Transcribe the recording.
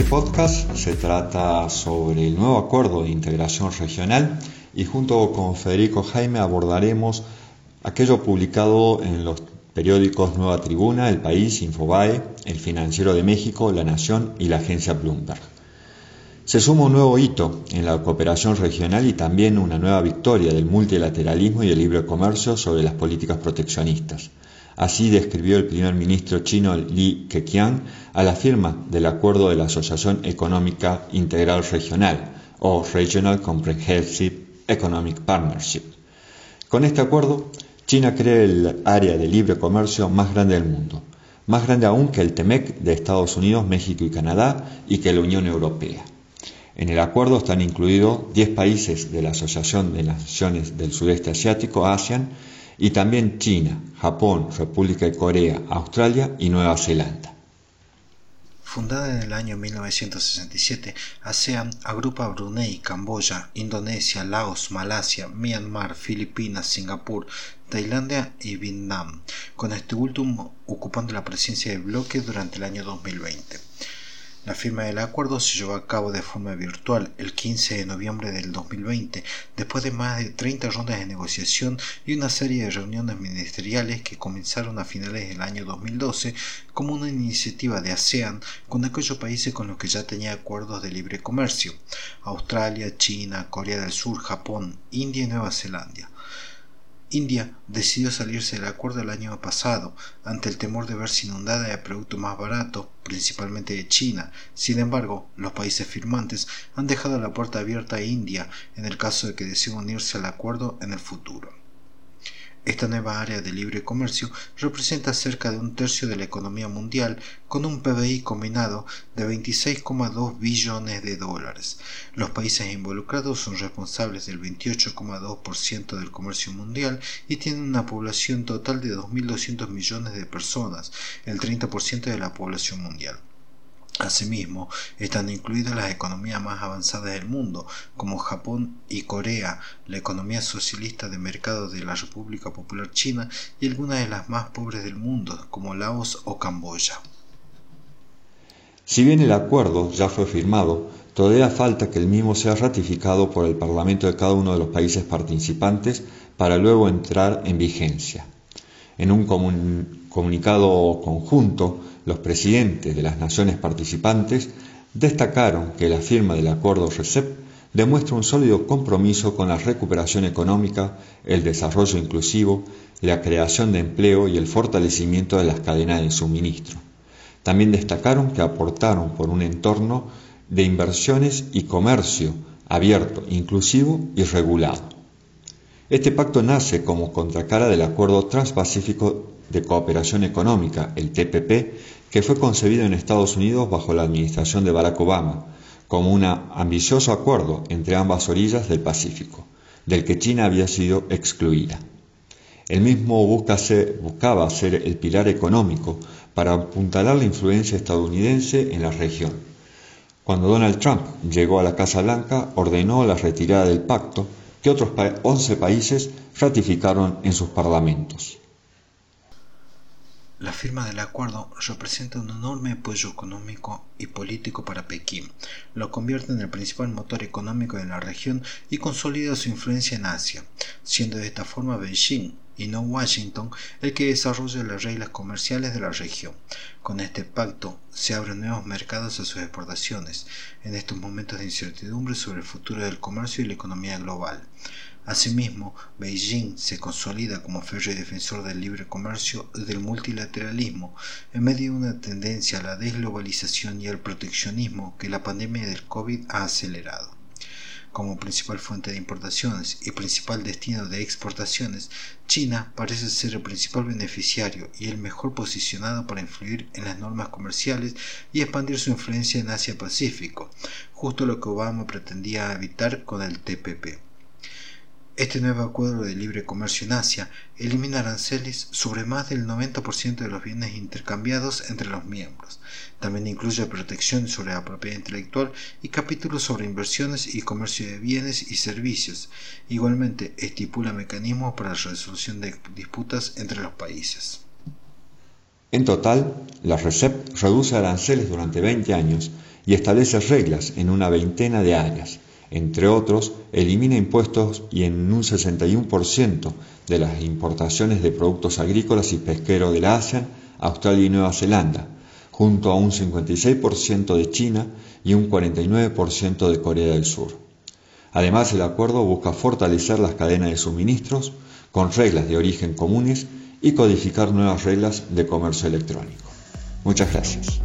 este podcast se trata sobre el nuevo acuerdo de integración regional y junto con Federico Jaime abordaremos aquello publicado en los periódicos Nueva Tribuna, El País, Infobae, El Financiero de México, La Nación y la agencia Bloomberg. Se suma un nuevo hito en la cooperación regional y también una nueva victoria del multilateralismo y el libre comercio sobre las políticas proteccionistas. Así describió el primer ministro chino Li Keqiang a la firma del acuerdo de la Asociación Económica Integral Regional o Regional Comprehensive Economic Partnership. Con este acuerdo, China crea el área de libre comercio más grande del mundo, más grande aún que el TEMEC de Estados Unidos, México y Canadá y que la Unión Europea. En el acuerdo están incluidos 10 países de la Asociación de Naciones del Sudeste Asiático, ASEAN, y también China, Japón, República de Corea, Australia y Nueva Zelanda. Fundada en el año 1967, ASEAN agrupa Brunei, Camboya, Indonesia, Laos, Malasia, Myanmar, Filipinas, Singapur, Tailandia y Vietnam, con este último ocupando la presidencia del bloque durante el año 2020. La firma del acuerdo se llevó a cabo de forma virtual el 15 de noviembre del 2020, después de más de 30 rondas de negociación y una serie de reuniones ministeriales que comenzaron a finales del año 2012 como una iniciativa de ASEAN con aquellos países con los que ya tenía acuerdos de libre comercio, Australia, China, Corea del Sur, Japón, India y Nueva Zelanda. India decidió salirse del acuerdo el año pasado ante el temor de verse inundada de productos más baratos, principalmente de China. Sin embargo, los países firmantes han dejado la puerta abierta a India en el caso de que desee unirse al acuerdo en el futuro. Esta nueva área de libre comercio representa cerca de un tercio de la economía mundial con un PBI combinado de 26,2 billones de dólares. Los países involucrados son responsables del 28,2% del comercio mundial y tienen una población total de 2.200 millones de personas, el 30% de la población mundial. Asimismo, están incluidas las economías más avanzadas del mundo, como Japón y Corea, la economía socialista de mercado de la República Popular China y algunas de las más pobres del mundo, como Laos o Camboya. Si bien el acuerdo ya fue firmado, todavía falta que el mismo sea ratificado por el Parlamento de cada uno de los países participantes para luego entrar en vigencia. En un comunicado conjunto, los presidentes de las naciones participantes destacaron que la firma del acuerdo RCEP demuestra un sólido compromiso con la recuperación económica, el desarrollo inclusivo, la creación de empleo y el fortalecimiento de las cadenas de suministro. También destacaron que aportaron por un entorno de inversiones y comercio abierto, inclusivo y regulado. Este pacto nace como contracara del Acuerdo Transpacífico de Cooperación Económica, el TPP, que fue concebido en Estados Unidos bajo la administración de Barack Obama, como un ambicioso acuerdo entre ambas orillas del Pacífico, del que China había sido excluida. El mismo buscaba ser el pilar económico para apuntalar la influencia estadounidense en la región. Cuando Donald Trump llegó a la Casa Blanca, ordenó la retirada del pacto que otros 11 países ratificaron en sus parlamentos. La firma del acuerdo representa un enorme apoyo económico y político para Pekín, lo convierte en el principal motor económico de la región y consolida su influencia en Asia, siendo de esta forma Beijing y no Washington el que desarrolla las reglas comerciales de la región. Con este pacto se abren nuevos mercados a sus exportaciones en estos momentos de incertidumbre sobre el futuro del comercio y la economía global. Asimismo, Beijing se consolida como férreo defensor del libre comercio y del multilateralismo en medio de una tendencia a la desglobalización y al proteccionismo que la pandemia del COVID ha acelerado. Como principal fuente de importaciones y principal destino de exportaciones, China parece ser el principal beneficiario y el mejor posicionado para influir en las normas comerciales y expandir su influencia en Asia-Pacífico, justo lo que Obama pretendía evitar con el TPP. Este nuevo acuerdo de libre comercio en Asia elimina aranceles sobre más del 90% de los bienes intercambiados entre los miembros. También incluye protección sobre la propiedad intelectual y capítulos sobre inversiones y comercio de bienes y servicios. Igualmente estipula mecanismos para la resolución de disputas entre los países. En total, la RCEP reduce aranceles durante 20 años y establece reglas en una veintena de áreas. Entre otros, elimina impuestos y en un 61% de las importaciones de productos agrícolas y pesqueros de la ASEAN, Australia y Nueva Zelanda, junto a un 56% de China y un 49% de Corea del Sur. Además, el acuerdo busca fortalecer las cadenas de suministros con reglas de origen comunes y codificar nuevas reglas de comercio electrónico. Muchas gracias.